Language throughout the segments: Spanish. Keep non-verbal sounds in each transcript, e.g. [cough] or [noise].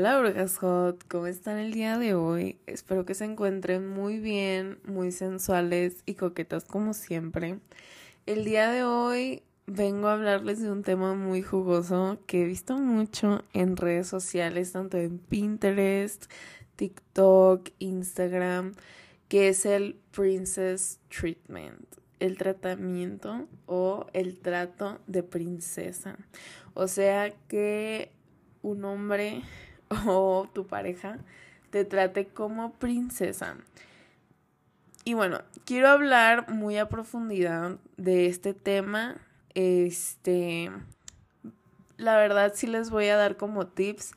Hola Brujas Hot, ¿cómo están el día de hoy? Espero que se encuentren muy bien, muy sensuales y coquetas como siempre. El día de hoy vengo a hablarles de un tema muy jugoso que he visto mucho en redes sociales, tanto en Pinterest, TikTok, Instagram, que es el Princess Treatment, el tratamiento o el trato de princesa. O sea que un hombre [laughs] o tu pareja te trate como princesa. Y bueno, quiero hablar muy a profundidad de este tema. Este, la verdad sí les voy a dar como tips,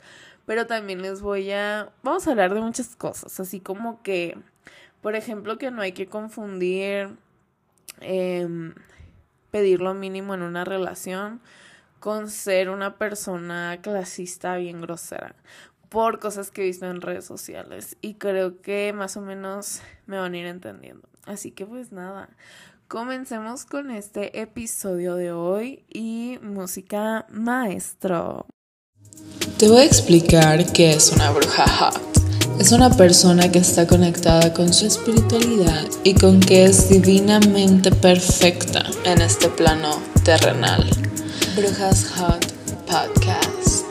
pero también les voy a, vamos a hablar de muchas cosas, así como que, por ejemplo, que no hay que confundir em, pedir lo mínimo en una relación con ser una persona clasista bien grosera por cosas que he visto en redes sociales y creo que más o menos me van a ir entendiendo. Así que pues nada, comencemos con este episodio de hoy y música maestro. Te voy a explicar qué es una bruja hot. Es una persona que está conectada con su espiritualidad y con que es divinamente perfecta en este plano terrenal. Brujas Hot Podcast.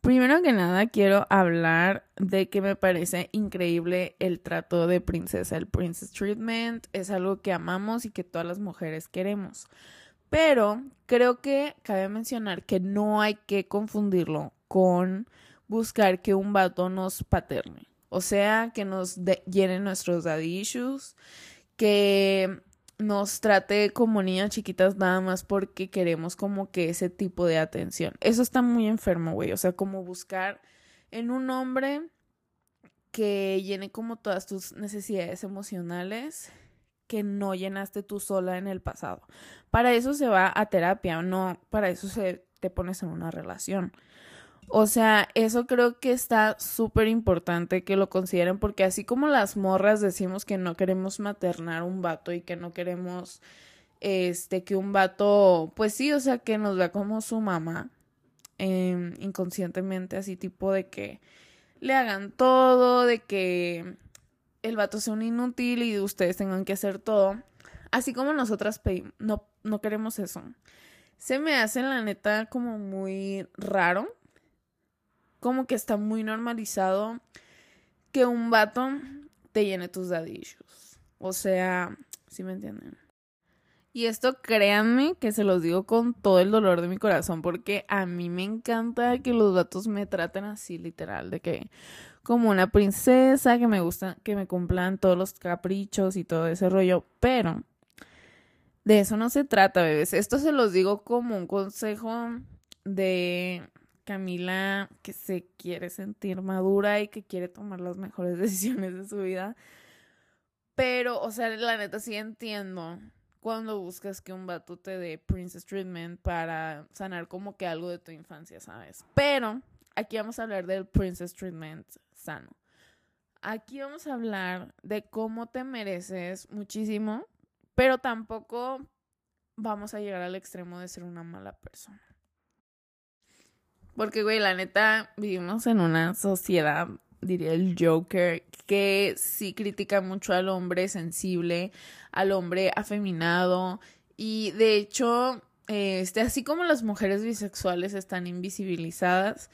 Primero que nada quiero hablar de que me parece increíble el trato de princesa. El princess treatment es algo que amamos y que todas las mujeres queremos. Pero creo que cabe mencionar que no hay que confundirlo con buscar que un vato nos paterne. O sea, que nos llenen nuestros daddy issues, que nos trate como niñas chiquitas nada más porque queremos como que ese tipo de atención. Eso está muy enfermo, güey. O sea, como buscar en un hombre que llene como todas tus necesidades emocionales que no llenaste tú sola en el pasado. Para eso se va a terapia, no para eso se te pones en una relación. O sea, eso creo que está súper importante que lo consideren porque así como las morras decimos que no queremos maternar un vato y que no queremos este que un vato, pues sí, o sea, que nos vea como su mamá em, inconscientemente, así tipo de que le hagan todo, de que el vato sea un inútil y ustedes tengan que hacer todo. Así como nosotras pedimos, no, no queremos eso. Se me hace la neta como muy raro como que está muy normalizado que un vato te llene tus dadillos. O sea, si me entienden? Y esto créanme que se los digo con todo el dolor de mi corazón porque a mí me encanta que los vatos me traten así literal, de que como una princesa, que me gusta, que me cumplan todos los caprichos y todo ese rollo, pero de eso no se trata, bebés. Esto se los digo como un consejo de Camila que se quiere sentir madura y que quiere tomar las mejores [laughs] decisiones de su vida. Pero, o sea, la neta sí entiendo cuando buscas que un vato te dé Princess Treatment para sanar como que algo de tu infancia, ¿sabes? Pero aquí vamos a hablar del Princess Treatment sano. Aquí vamos a hablar de cómo te mereces muchísimo, pero tampoco vamos a llegar al extremo de ser una mala persona. Porque, güey, la neta, vivimos en una sociedad, diría el Joker, que sí critica mucho al hombre sensible, al hombre afeminado. Y de hecho, este, así como las mujeres bisexuales están invisibilizadas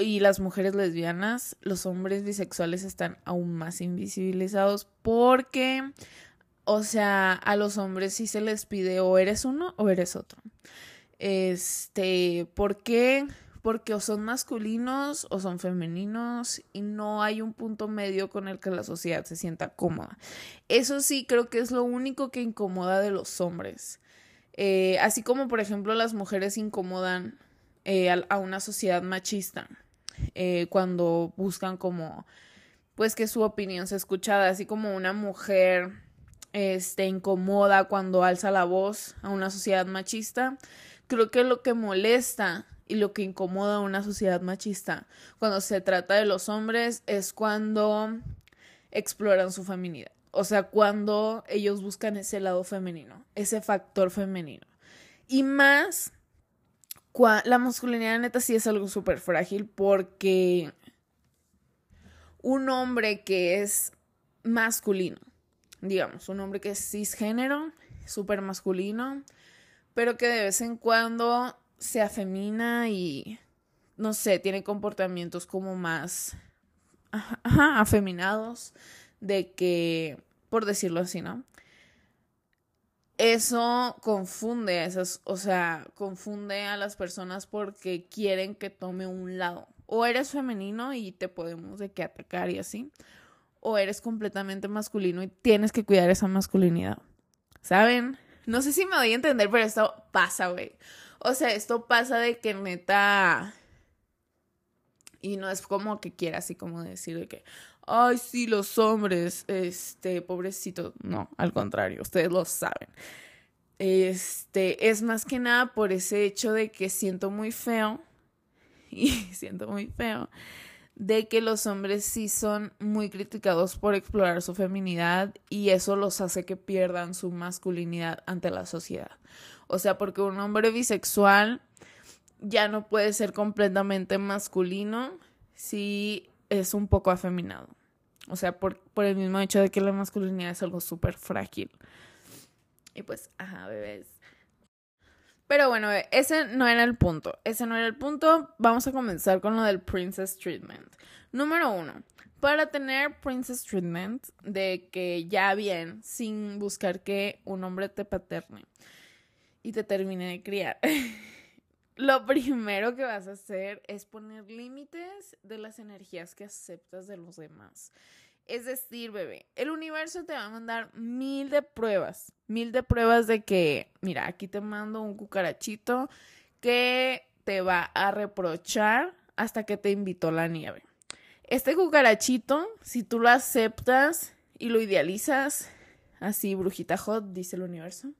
y las mujeres lesbianas, los hombres bisexuales están aún más invisibilizados porque, o sea, a los hombres sí se les pide o eres uno o eres otro. Este, ¿por qué? Porque o son masculinos o son femeninos y no hay un punto medio con el que la sociedad se sienta cómoda. Eso sí, creo que es lo único que incomoda de los hombres. Eh, así como, por ejemplo, las mujeres incomodan eh, a, una sociedad machista eh, cuando buscan como, pues que su opinión sea escuchada, así como una mujer este, incomoda cuando alza la voz a una sociedad machista Creo que lo que molesta y lo que incomoda a una sociedad machista cuando se trata de los hombres es cuando exploran su feminidad. O sea, cuando ellos buscan ese lado femenino, ese factor femenino. Y más la masculinidad neta sí es algo súper frágil porque un hombre que es masculino, digamos, un hombre que es cisgénero, súper masculino, pero que de vez en cuando se afemina y, no sé, tiene comportamientos como más afeminados, de que, por decirlo así, ¿no? eso confunde a esas, o sea, confunde a las personas porque quieren que tome un lado. O eres femenino y te podemos de que atacar y así, o eres completamente masculino y tienes que cuidar esa masculinidad. ¿Saben? No sé si me voy a entender, pero esto pasa, güey. O sea, esto pasa de que neta y no es como que quiera así como decir de que, ay, sí, los hombres, este, pobrecitos. No, al contrario, ustedes lo saben. Este, es más que nada por ese hecho de que siento muy feo, [laughs] y siento muy feo, de que los hombres sí son muy criticados por explorar su feminidad y eso los hace que pierdan su masculinidad ante la sociedad. O sea, porque un hombre bisexual ya no puede ser completamente masculino si es un poco afeminado. O sea, por, por el mismo hecho de que la masculinidad es algo súper frágil. Y pues, ajá, bebés. Pero bueno, ese no era el punto. Ese no era el punto. Vamos a comenzar con lo del Princess Treatment. Número uno. Para tener Princess Treatment, de que ya bien, sin buscar que un hombre te paterne y te termine de criar. [laughs] lo primero que vas a hacer es poner límites de las energías que aceptas de los demás. Es decir, bebé, el universo te va a mandar mil de pruebas, mil de pruebas de que, mira, aquí te mando un cucarachito que te va a reprochar hasta que te invitó la nieve. Este cucarachito, si tú lo aceptas y lo idealizas, así, brujita hot, dice el universo,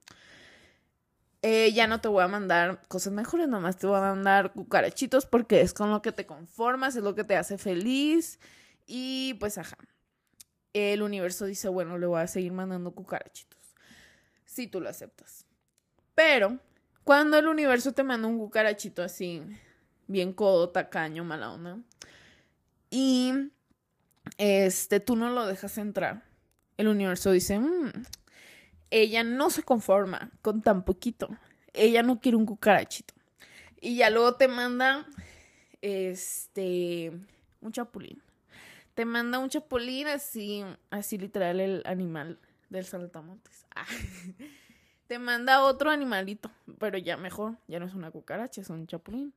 eh, ya no te voy a mandar cosas mejores, nomás te voy a mandar cucarachitos porque es con lo que te conformas, es lo que te hace feliz. Y pues, ajá. El universo dice, bueno, le voy a seguir mandando cucarachitos. Si tú lo aceptas. Pero, cuando el universo te manda un cucarachito así, bien codo, tacaño, mala onda, y este, tú no lo dejas entrar, el universo dice, mmm, ella no se conforma con tan poquito. Ella no quiere un cucarachito. Y ya luego te manda este un chapulín. Te manda un chapulín así, así literal el animal del saltamontes. [laughs] Ah. Te manda otro animalito, pero ya mejor, ya no es una cucaracha, es un chapulín.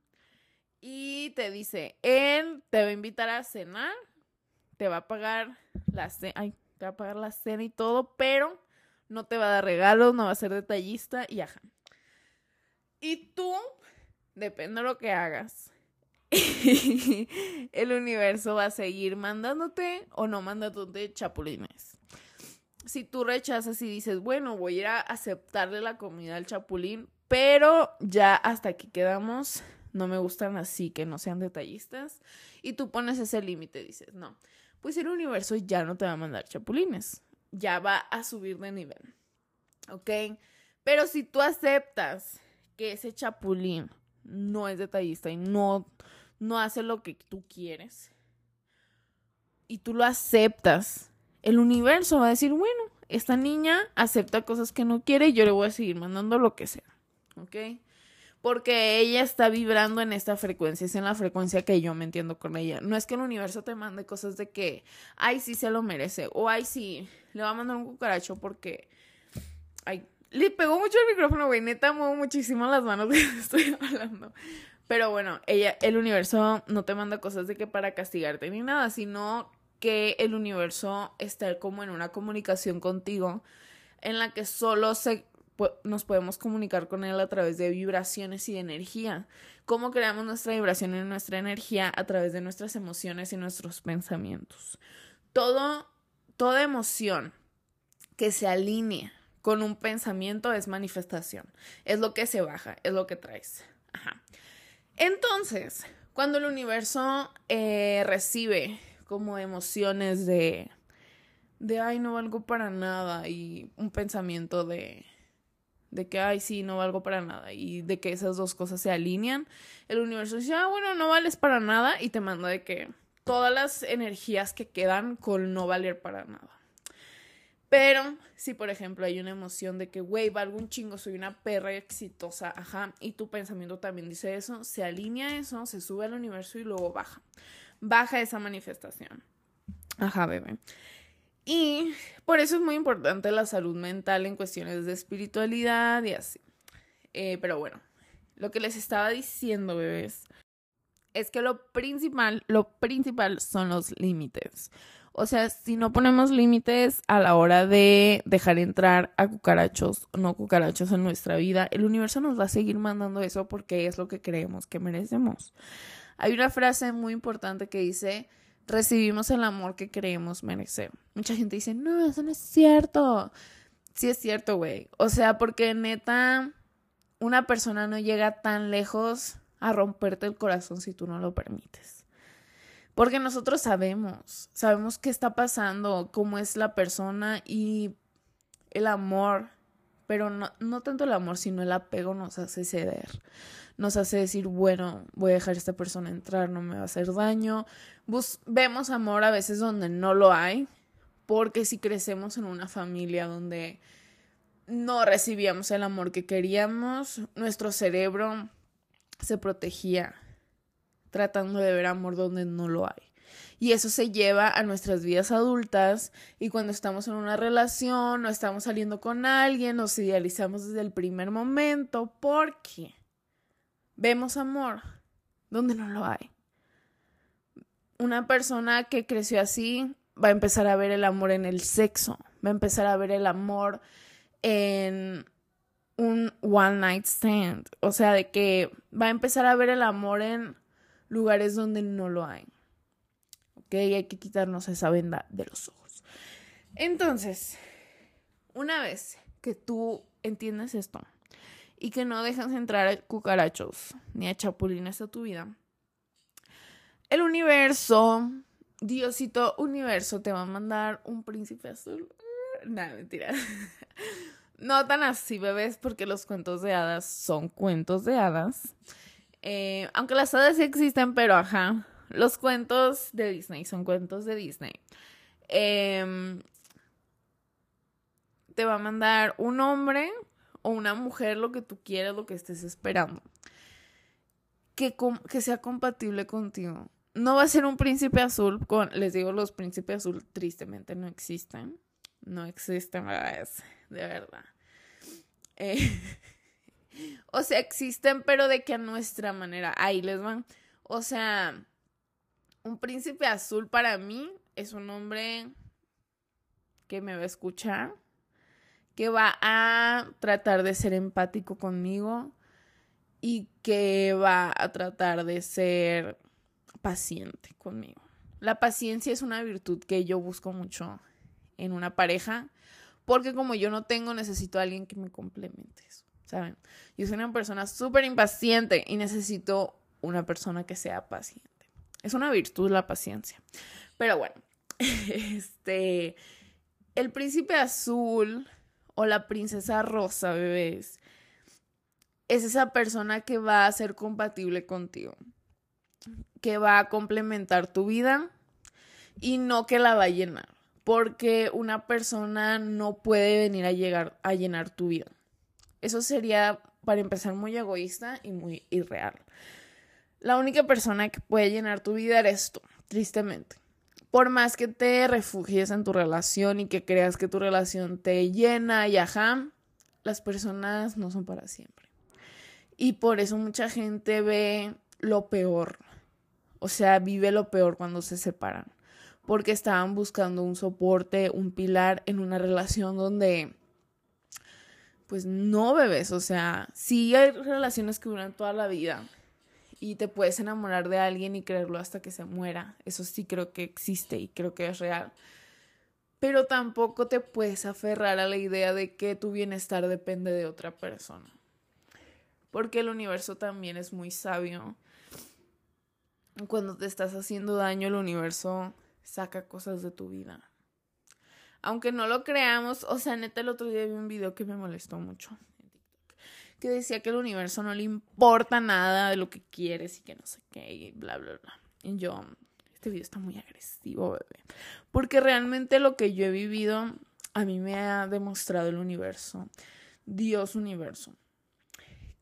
Y te dice, él te va a invitar a cenar, te va a pagar la cena, te va a pagar la cena y todo, pero no te va a dar regalos, no va a ser detallista y ajá. Y tú, depende de lo que hagas, [laughs] el universo va a seguir mandándote o no mandándote chapulines. Si tú rechazas y dices, bueno, voy a ir a aceptarle la comida al chapulín, pero ya hasta aquí quedamos, no me gustan así, que no sean detallistas, y tú pones ese límite, dices, no, pues el universo ya no te va a mandar chapulines ya va a subir de nivel. ¿Ok? Pero si tú aceptas que ese chapulín no es detallista y no, no hace lo que tú quieres, y tú lo aceptas, el universo va a decir, bueno, esta niña acepta cosas que no quiere y yo le voy a seguir mandando lo que sea. ¿Ok? porque ella está vibrando en esta frecuencia, es en la frecuencia que yo me entiendo con ella. No es que el universo te mande cosas de que, ay, sí se lo merece, o ay, sí, le va a mandar un cucaracho porque, ay, le pegó mucho el micrófono, güey, neta, muevo muchísimo las manos [laughs] que estoy hablando. Pero bueno, ella, el universo no te manda cosas de que para castigarte ni nada, sino que el universo está como en una comunicación contigo en la que solo se nos podemos comunicar con él a través de vibraciones y de energía. ¿Cómo creamos nuestra vibración y nuestra energía? A través de nuestras emociones y nuestros pensamientos. Todo, toda emoción que se alinea con un pensamiento es manifestación. Es lo que se baja, es lo que traes. Ajá. Entonces, cuando el universo eh, recibe como emociones de, de, ay, no valgo para nada y un pensamiento de, de que, ay, sí, no valgo para nada, y de que esas dos cosas se alinean, el universo dice, ah, bueno, no vales para nada, y te manda de que todas las energías que quedan con no valer para nada. Pero si, por ejemplo, hay una emoción de que, güey, valgo un chingo, soy una perra exitosa, ajá, y tu pensamiento también dice eso, se alinea eso, se sube al universo y luego baja. Baja esa manifestación. Ajá, bebé. Y por eso es muy importante la salud mental en cuestiones de espiritualidad y así. Eh, pero bueno, lo que les estaba diciendo, bebés, es que lo principal, lo principal son los límites. O sea, si no ponemos límites a la hora de dejar entrar a cucarachos o no cucarachos en nuestra vida, el universo nos va a seguir mandando eso porque es lo que creemos que merecemos. Hay una frase muy importante que dice, recibimos el amor que creemos merecer. Mucha gente dice, no, eso no es cierto. Sí es cierto, güey. O sea, porque neta, una persona no llega tan lejos a romperte el corazón si tú no lo permites. Porque nosotros sabemos, sabemos qué está pasando, cómo es la persona y el amor, pero no, tanto el amor, sino el apego nos hace ceder. Nos hace decir, bueno, voy a dejar a esta persona entrar, no me va a hacer daño. vemos amor a veces donde no lo hay, porque si crecemos en una familia donde no recibíamos el amor que queríamos, nuestro cerebro se protegía tratando de ver amor donde no lo hay. Y eso se lleva a nuestras vidas adultas y cuando estamos en una relación o estamos saliendo con alguien, nos idealizamos desde el primer momento porque vemos amor donde no lo hay. Una persona que creció así va a empezar a ver el amor en el sexo, va a empezar a ver el amor en un one night stand. O sea, de que va a empezar a ver el amor en lugares donde no lo hay. Ok, hay que quitarnos esa venda de los ojos. Entonces, una vez que tú entiendes esto y que no dejas entrar a cucarachos ni a chapulines a tu vida, el universo, Diosito universo, te va a mandar un príncipe azul. [laughs] Nada, mentira. [laughs] No tan así, bebés, porque los cuentos de hadas son cuentos de hadas. Eh, aunque las hadas sí existen, pero ajá, los cuentos de Disney son cuentos de Disney. Em, te va a mandar un hombre o una mujer, lo que tú quieras, lo que estés esperando. Que, sea compatible contigo. No va a ser un príncipe azul con, les digo, los príncipes azul tristemente no existen. No existen, bebés de verdad. Eh, [laughs] o sea, existen, pero de que a nuestra manera. Ahí les van. O sea, un príncipe azul para mí es un hombre que me va a escuchar, que va a tratar de ser empático conmigo y que va a tratar de ser paciente conmigo. La paciencia es una virtud que yo busco mucho en una pareja porque como yo no tengo, necesito a alguien que me complemente eso, ¿saben? Yo soy una persona súper impaciente y necesito una persona que sea paciente. Es una virtud la paciencia. Pero bueno, [laughs] este, el príncipe azul o la princesa rosa, bebés, es esa persona que va a ser compatible contigo, que va a complementar tu vida y no que la va a llenar porque una persona no puede venir a llegar a llenar tu vida. Eso sería, para empezar, muy egoísta y muy irreal. La única persona que puede llenar tu vida eres tú, tristemente. Por más que te refugies en tu relación y que creas que tu relación te llena y ajá, las personas no son para siempre. Y por eso mucha gente ve lo peor. O sea, vive lo peor cuando se separan porque estaban buscando un soporte, un pilar en una relación donde, pues no bebes, o sea, sí hay relaciones que duran toda la vida y te puedes enamorar de alguien y creerlo hasta que se muera, eso sí creo que existe y creo que es real. Pero tampoco te puedes aferrar a la idea de que tu bienestar depende de otra persona. Porque el universo también es muy sabio. Cuando te estás haciendo daño, el universo saca cosas de tu vida. Aunque no lo creamos, o sea, neta, el otro día vi un video que me molestó mucho en que decía que el universo no le importa nada de lo que quieres y que no sé qué, y bla, bla, bla. Y yo, este video está muy agresivo, bebé. Porque realmente lo que yo he vivido, a mí me ha demostrado el universo, Dios universo,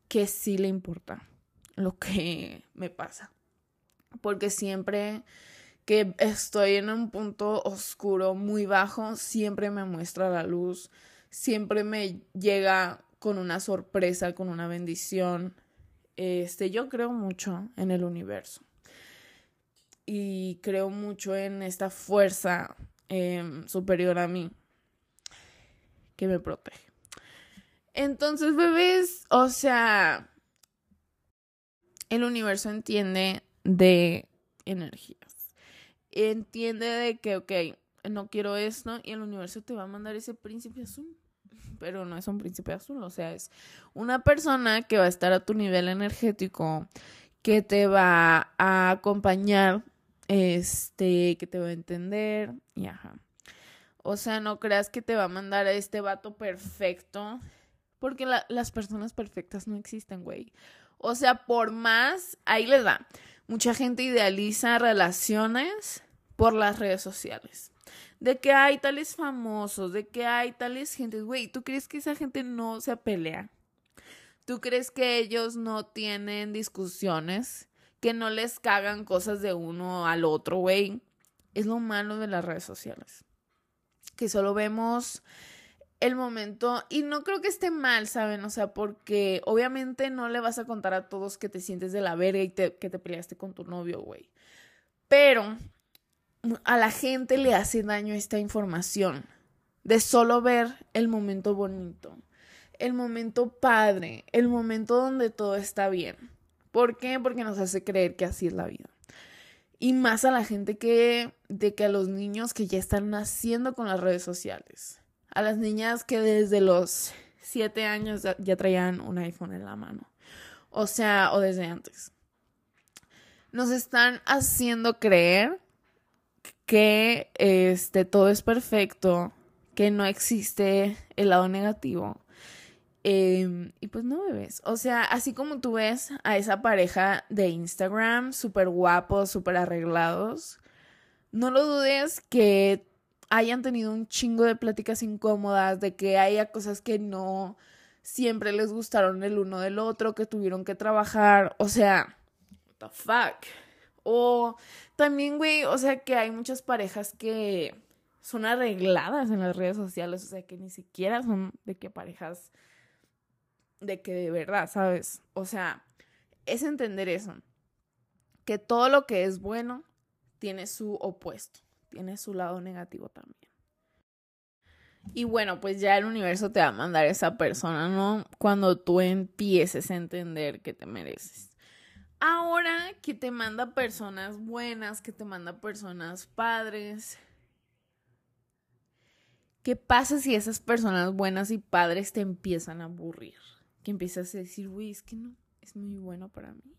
que sí le importa lo que me pasa. Porque siempre que estoy en un punto oscuro muy bajo, siempre me muestra la luz, siempre me llega con una sorpresa, con una bendición. Este, yo creo mucho en el universo y creo mucho en esta fuerza em, superior a mí que me protege. Entonces, bebés, o sea, el universo entiende de energía entiende de que, ok, no quiero esto y el universo te va a mandar ese príncipe azul. [laughs] Pero no es un príncipe azul, o sea, es una persona que va a estar a tu nivel energético, que te va a acompañar, este, que te va a entender y ajá. O sea, no creas que te va a mandar a este vato perfecto, porque las personas perfectas no existen, güey. O sea, por más, ahí les da. Mucha gente idealiza relaciones por las redes sociales. De que hay tales famosos, de que hay tales gentes. Güey, ¿tú crees que esa gente no se pelea? ¿Tú crees que ellos no tienen discusiones? Que no les cagan cosas de uno al otro, güey. Es lo malo de las redes sociales. Que solo vemos el momento, y no creo que esté mal, ¿saben? O sea, porque obviamente no le vas a contar a todos que te sientes de la verga y que te peleaste con tu novio, güey. Pero a la gente le hace daño esta información de solo ver el momento bonito, el momento padre, el momento donde todo está bien. ¿Por qué? Porque nos hace creer que así es la vida. Y más a la gente que, de que a los niños que ya están naciendo con las redes sociales. A las niñas que desde los siete años ya traían un iPhone en la mano. O sea, o desde antes. Nos están haciendo creer que este, todo es perfecto, que no existe el lado negativo. Em, y pues no bebes. O sea, así como tú ves a esa pareja de Instagram, súper guapos, súper arreglados, no lo dudes que hayan tenido un chingo de pláticas incómodas, de que haya cosas que no siempre les gustaron el uno del otro, que tuvieron que trabajar. O sea, what the fuck. O también, güey, o sea que hay muchas parejas que son arregladas en las redes sociales, o sea que ni siquiera son de que parejas de que de verdad, ¿sabes? O sea, es entender eso, que todo lo que es bueno tiene su opuesto, tiene su lado negativo también. Y bueno, pues ya el universo te va a mandar esa persona, ¿no? Cuando tú empieces a entender que te mereces. Ahora que te manda personas buenas, que te manda personas padres, ¿qué pasa si esas personas buenas y padres te empiezan a aburrir? Que empiezas a decir, güey, es que no, es muy bueno para mí.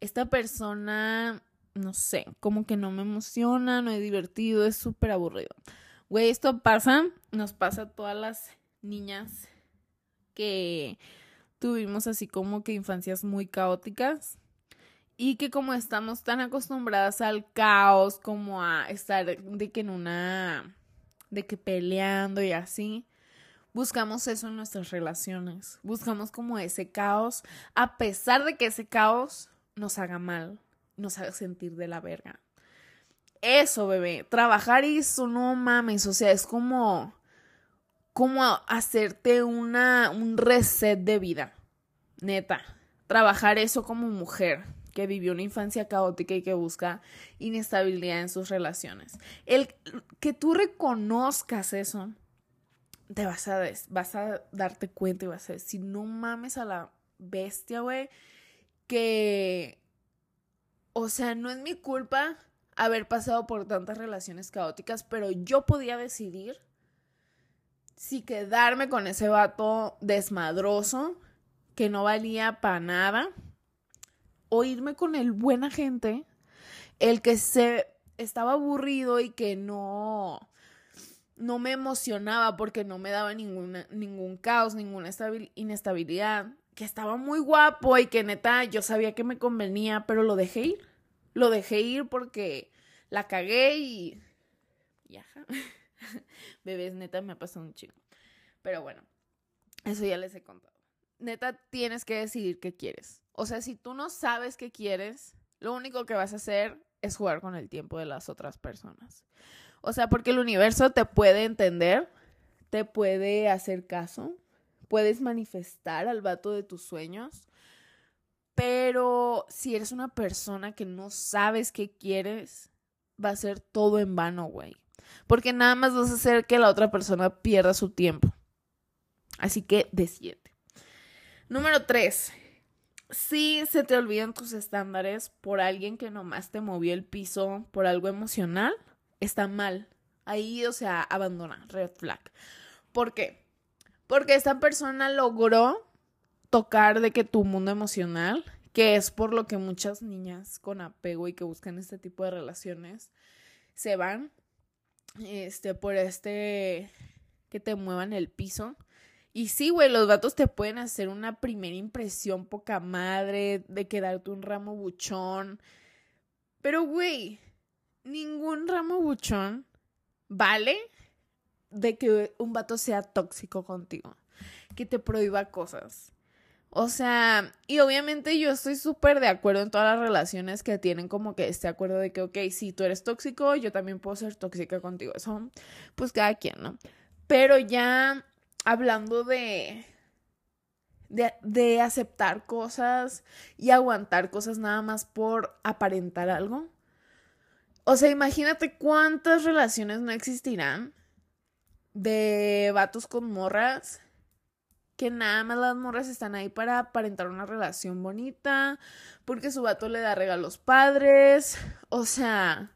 Esta persona, no sé, como que no me emociona, no es divertido, es súper aburrido. Güey, esto pasa, nos pasa a todas las niñas que tuvimos así como que infancias muy caóticas y que como estamos tan acostumbradas al caos, como a estar de que en una, de que peleando y así, buscamos eso en nuestras relaciones. Buscamos como ese caos, a pesar de que ese caos nos haga mal, nos haga sentir de la verga. Eso, bebé, trabajar eso, no mames, o sea, es como, como hacerte una, un reset de vida, neta. Trabajar eso como mujer que vivió una infancia caótica y que busca inestabilidad en sus relaciones. El que tú reconozcas eso, te vas a, vas a darte cuenta y vas a decir, no mames a la bestia, güey, que, o sea, no es mi culpa haber pasado por tantas relaciones caóticas, pero yo podía decidir si quedarme con ese vato desmadroso que no valía para nada o irme con el buena gente, el que se estaba aburrido y que no no me emocionaba porque no me daba ninguna, ningún caos, ninguna inestabilidad, que estaba muy guapo y que neta yo sabía que me convenía, pero lo dejé ir. Lo dejé ir porque la cagué y... Ya. [laughs] Bebés, neta, me ha pasado un chingo. Pero bueno, eso ya les he contado. Neta, tienes que decidir qué quieres. O sea, si tú no sabes qué quieres, lo único que vas a hacer es jugar con el tiempo de las otras personas. O sea, porque el universo te puede entender, te puede hacer caso, puedes manifestar al vato de tus sueños, pero si eres una persona que no sabes qué quieres, va a ser todo en vano, güey. Porque nada más vas a hacer que la otra persona pierda su tiempo. Así que decídete. Número tres. Si se te olvidan tus estándares por alguien que nomás te movió el piso por algo emocional, está mal. Ahí, o sea, abandona, red flag. ¿Por qué? Porque esta persona logró tocar de que tu mundo emocional, que es por lo que muchas niñas con apego y que buscan este tipo de relaciones se van, este, por este, que te muevan el piso. Y sí, güey, los vatos te pueden hacer una primera impresión poca madre, de quedarte un ramo buchón. Pero, güey, ningún ramo buchón vale de que un vato sea tóxico contigo, que te prohíba cosas. O sea, y obviamente yo estoy súper de acuerdo en todas las relaciones que tienen como que este acuerdo de que, ok, si tú eres tóxico, yo también puedo ser tóxica contigo. Eso, pues cada quien, ¿no? Pero ya hablando de, de, de aceptar cosas y aguantar cosas nada más por aparentar algo. O sea, imagínate cuántas relaciones no existirán de vatos con morras que nada más las morras están ahí para aparentar una relación bonita, porque su vato le da regalos padres, o sea,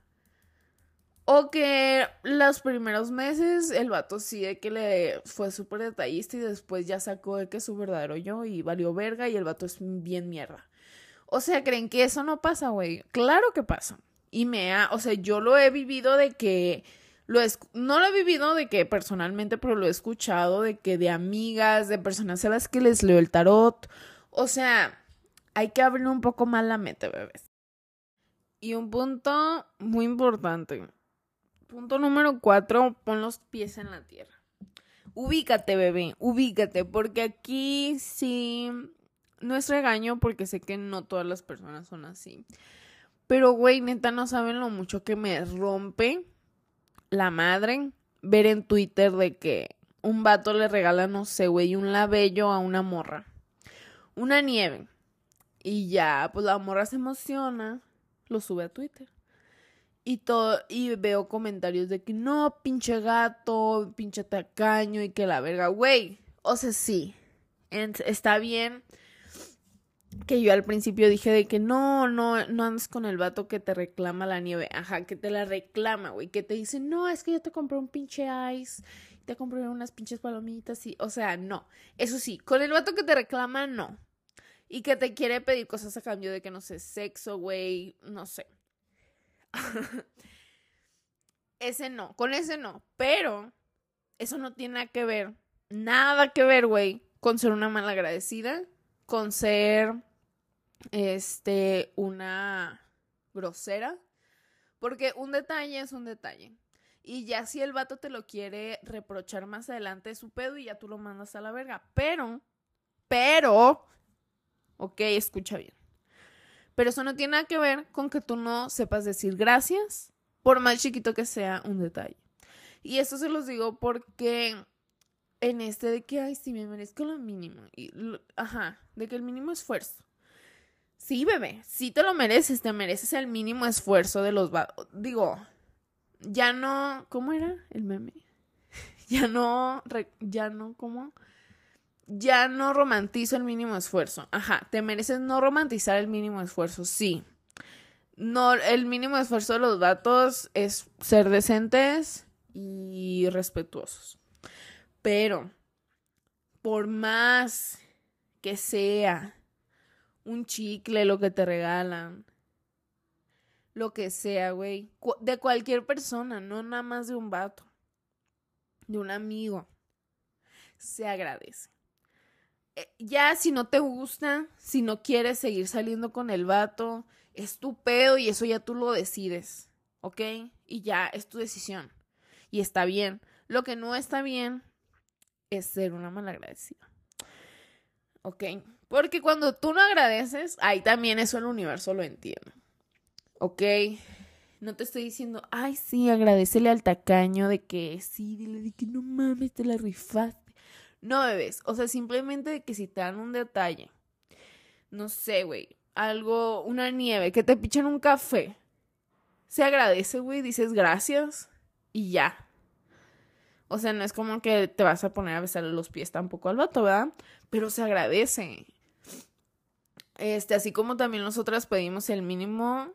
o que los primeros meses el vato sí de que le fue súper detallista y después ya sacó de que es su verdadero yo y valió verga y el vato es bien mierda. O sea, ¿creen que eso no pasa, güey? Claro que pasa. Y me ha, o sea, yo lo he vivido de que no lo he vivido de que personalmente, pero lo he escuchado de que de amigas, de personas a las que les leo el tarot. O sea, hay que abrir un poco más la mente, bebés. Y un punto muy importante. Punto número cuatro, pon los pies en la tierra. Ubícate, bebé, ubícate, porque aquí sí no es regaño porque sé que no todas las personas son así. Pero, güey, neta, no saben lo mucho que me rompe la madre ver en Twitter de que un vato le regala, no sé, güey, un labello a una morra. Una nieve. Y ya, pues la morra se emociona, lo sube a Twitter. Y todo, y veo comentarios de que no, pinche gato, pinche tacaño y que la verga, güey. O sea, sí, está bien que yo al principio dije de que no, no, no andes con el vato que te reclama la nieve. Ajá, que te la reclama, güey. Que te dice, no, es que yo te compré un pinche ice, te compré unas pinches palomitas y, o sea, no. Eso sí, con el vato que te reclama, no. Y que te quiere pedir cosas a cambio de que no sé, sexo, güey, no sé. [laughs] ese no, con ese no. Pero eso no tiene nada que ver, nada que ver, güey, con ser una malagradecida, con ser este, una grosera. Porque un detalle es un detalle. Y ya si el vato te lo quiere reprochar más adelante su pedo y ya tú lo mandas a la verga. Pero, pero, ok, escucha bien. Pero eso no tiene nada que ver con que tú no sepas decir gracias, por más chiquito que sea un detalle. Y eso se los digo porque en este de que, ay, si me merezco lo mínimo. Y, ajá, de que el mínimo esfuerzo. Sí, bebé, sí te lo mereces, te mereces el mínimo esfuerzo de los... Digo, ya no... ¿Cómo era el meme? [laughs] Ya no... Ya no, ¿cómo? Ya no romantizo el mínimo esfuerzo. Ajá, te mereces no romantizar el mínimo esfuerzo, sí. No, el mínimo esfuerzo de los vatos es ser decentes y respetuosos. Pero, por más que sea un chicle, lo que te regalan, lo que sea, güey, de cualquier persona, no nada más de un vato, de un amigo, se agradece. eh, ya si no te gusta, si no quieres seguir saliendo con el vato, es tu pedo y eso ya tú lo decides, ¿ok? Y ya es tu decisión. Y está bien. Lo que no está bien es ser una malagradecida. ¿Ok? Porque cuando tú no agradeces, ahí también eso el universo lo entiende. ¿Ok? No te estoy diciendo, ay, sí, agradecele al tacaño de que sí, dile de que no mames, te la rifaste. No, bebés. O sea, simplemente de que si te dan un detalle, no sé, güey, algo, una nieve, que te pichan un café, se agradece, güey, dices gracias y ya. O sea, no es como que te vas a poner a besarle los pies tampoco al vato, ¿verdad? Pero se agradece. Este, así como también nosotras pedimos el mínimo,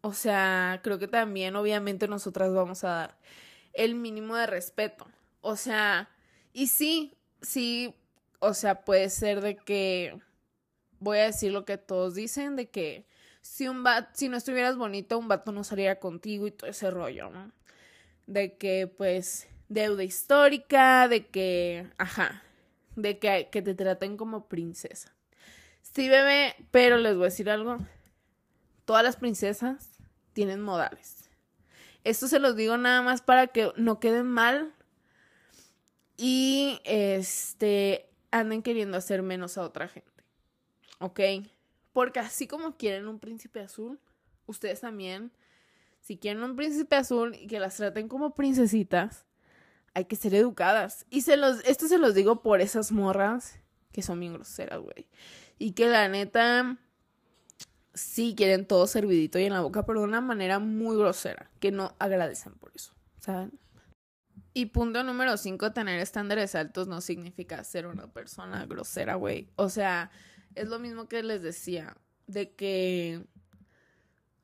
o sea, creo que también obviamente nosotras vamos a dar el mínimo de respeto. O sea, y sí, sí, o sea, puede ser de que voy a decir lo que todos dicen de que si un vato, si no estuvieras bonito, un vato no saliera contigo y todo ese rollo, ¿no? De que pues deuda histórica, de que, ajá, de que, que te traten como princesa. Sí, bebé, pero les voy a decir algo. Todas las princesas tienen modales. Esto se los digo nada más para que no queden mal y este anden queriendo hacer menos a otra gente. ¿Ok? Porque así como quieren un príncipe azul, ustedes también, si quieren un príncipe azul y que las traten como princesitas, hay que ser educadas. Y se los, esto se los digo por esas morras que son bien groseras, güey. Y que la neta sí quieren todo servidito y en la boca, pero de una manera muy grosera, que no agradecen por eso, ¿saben? Y punto número cinco, tener estándares altos no significa ser una persona grosera, güey. O sea, es lo mismo que les decía, de que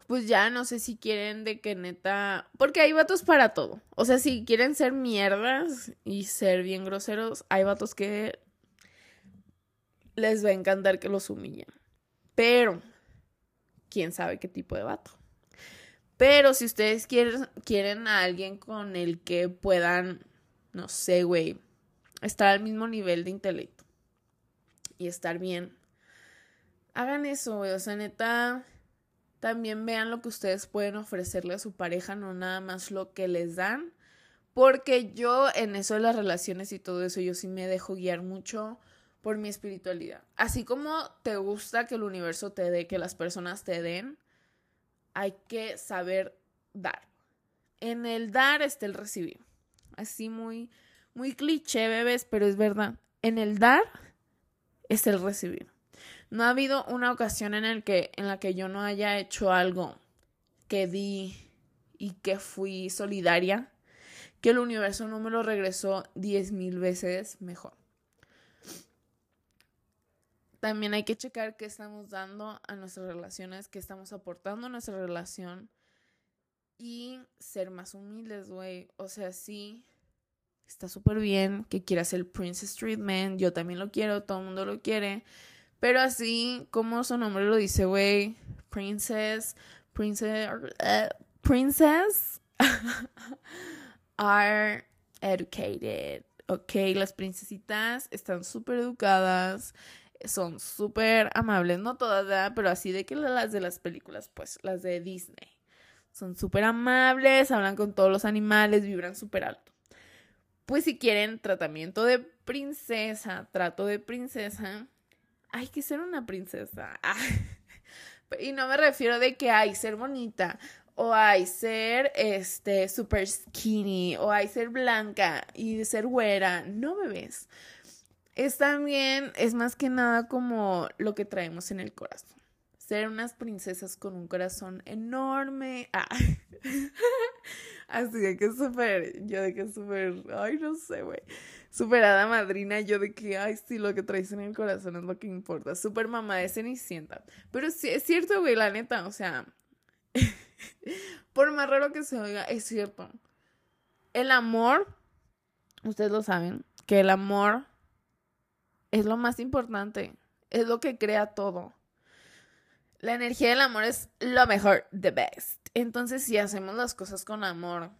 pues ya no sé si quieren de que neta, porque hay vatos para todo. O sea, si quieren ser mierdas y ser bien groseros, hay vatos que les va a encantar que los humillen. Pero, quién sabe qué tipo de vato. Pero si ustedes quieren, quieren a alguien con el que puedan, no sé, güey, estar al mismo nivel de intelecto y estar bien, hagan eso, güey. O sea, neta, también vean lo que ustedes pueden ofrecerle a su pareja, no nada más lo que les dan. Porque yo en eso de las relaciones y todo eso, yo sí me dejo guiar mucho por mi espiritualidad. Así como te gusta que el universo te dé, que las personas te den, hay que saber dar. En el dar está el recibir. Así muy, muy cliché, bebés, pero es verdad. En el dar es el recibir. No ha habido una ocasión en, el que, en la que yo no haya hecho algo que di y que fui solidaria, que el universo no me lo regresó diez mil veces mejor. También hay que checar qué estamos dando a nuestras relaciones, qué estamos aportando a nuestra relación y ser más humildes, güey. O sea, sí, está súper bien que quieras el Princess Treatment, yo también lo quiero, todo el mundo lo quiere, pero así como su nombre lo dice, güey, princess, princess, uh, princess [laughs] are educated. Ok, las princesitas están súper educadas, son súper amables, no todas, pero así de que las de las películas, pues, las de Disney. Son súper amables, hablan con todos los animales, vibran súper alto. Pues si quieren tratamiento de princesa, trato de princesa, hay que ser una princesa. [laughs] y no me refiero de que hay ser bonita o hay ser este super skinny o hay ser blanca y ser güera. No bebés. Es también, es más que nada como lo que traemos en el corazón. Ser unas princesas con un corazón enorme. Ah. [laughs] Así de que súper, yo de que súper, ay, no sé, güey superada madrina, yo de que, ay, sí, lo que traes en el corazón es lo que importa. Super mamá de Cenicienta. Pero sí, es cierto, güey, la neta, o sea, [laughs] por más raro que se oiga, es cierto. El amor, ustedes lo saben, que el amor es lo más importante, es lo que crea todo. La energía del amor es lo mejor, the best. Entonces, si hacemos las cosas con amor,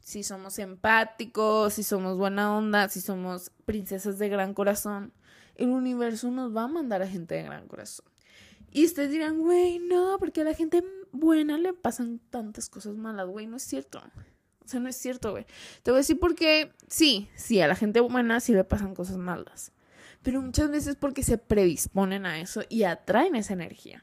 si somos empáticos, si somos buena onda, si somos princesas de gran corazón, el universo nos va a mandar a gente de gran corazón. Y ustedes dirán, güey, no, porque a la gente buena le pasan tantas cosas malas, güey, no es cierto. O sea, no es cierto, güey. Te voy a decir porque sí, sí, a la gente buena sí le pasan cosas malas. Pero muchas veces porque se predisponen a eso y atraen esa energía.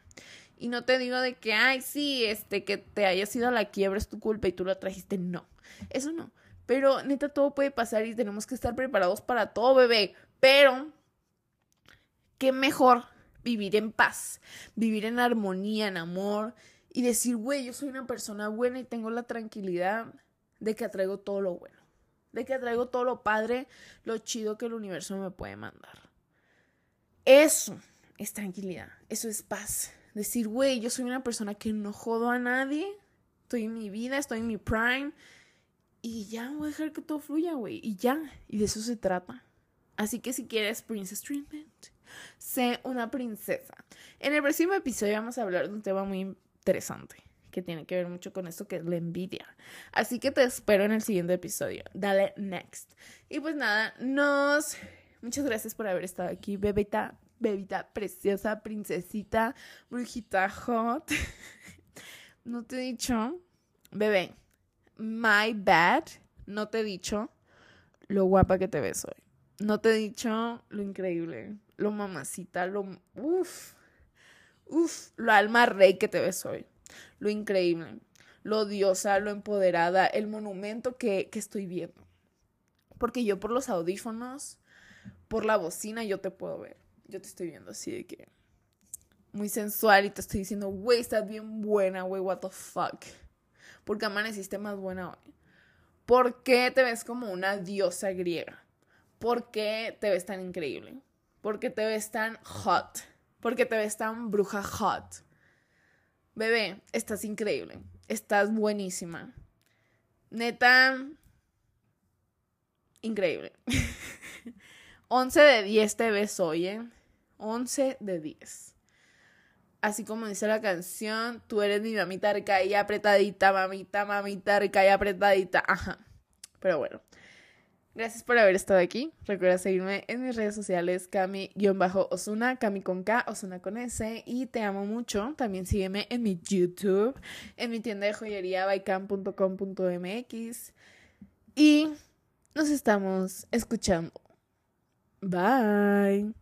Y no te digo de que, ay, sí, este, que te hayas ido a la quiebra es tu culpa y tú lo trajiste. No, eso no. Pero neta, todo puede pasar y tenemos que estar preparados para todo, bebé. Pero, qué mejor vivir en paz, vivir en armonía, en amor y decir, güey, yo soy una persona buena y tengo la tranquilidad de que atraigo todo lo bueno, de que atraigo todo lo padre, lo chido que el universo me puede mandar. Eso es tranquilidad, eso es paz. Decir, güey, yo soy una persona que no jodo a nadie, estoy en mi vida, estoy en mi prime y ya voy a dejar que todo fluya, güey, y ya, y de eso se trata. Así que si quieres Princess Treatment, sé una princesa. En el próximo episodio vamos a hablar de un tema muy interesante que tiene que ver mucho con esto que es la envidia. Así que te espero en el siguiente episodio. Dale next. Y pues nada, nos... Muchas gracias por haber estado aquí, bebita, bebita preciosa, princesita, brujita hot. [laughs] no te he dicho, bebé, my bad, no te he dicho lo guapa que te ves hoy. No te he dicho lo increíble, lo mamacita, lo... Uf, uf, lo alma rey que te ves hoy lo increíble, lo diosa, lo empoderada, el monumento que, que estoy viendo. Porque yo por los audífonos, por la bocina, yo te puedo ver. Yo te estoy viendo así de que muy sensual y te estoy diciendo, güey, estás bien buena, güey, what the fuck. Porque amaneciste más buena hoy. ¿Por qué te ves como una diosa griega? ¿Por qué te ves tan increíble? ¿Por qué te ves tan hot? ¿Por qué te ves tan bruja hot? Bebé, estás increíble. Estás buenísima. Neta, increíble. [laughs] 11 de 10 te ves hoy, ¿eh? 11 de 10. Así como dice la canción, tú eres mi mamita rica y apretadita, mamita, mamita rica y apretadita. Ajá. Pero bueno. Gracias por haber estado aquí. Recuerda seguirme en mis redes sociales, Cami-Osuna, Cami con K, Osuna con S. Y te amo mucho. También sígueme en mi YouTube, en mi tienda de joyería, bycam.com.mx. Y nos estamos escuchando. Bye.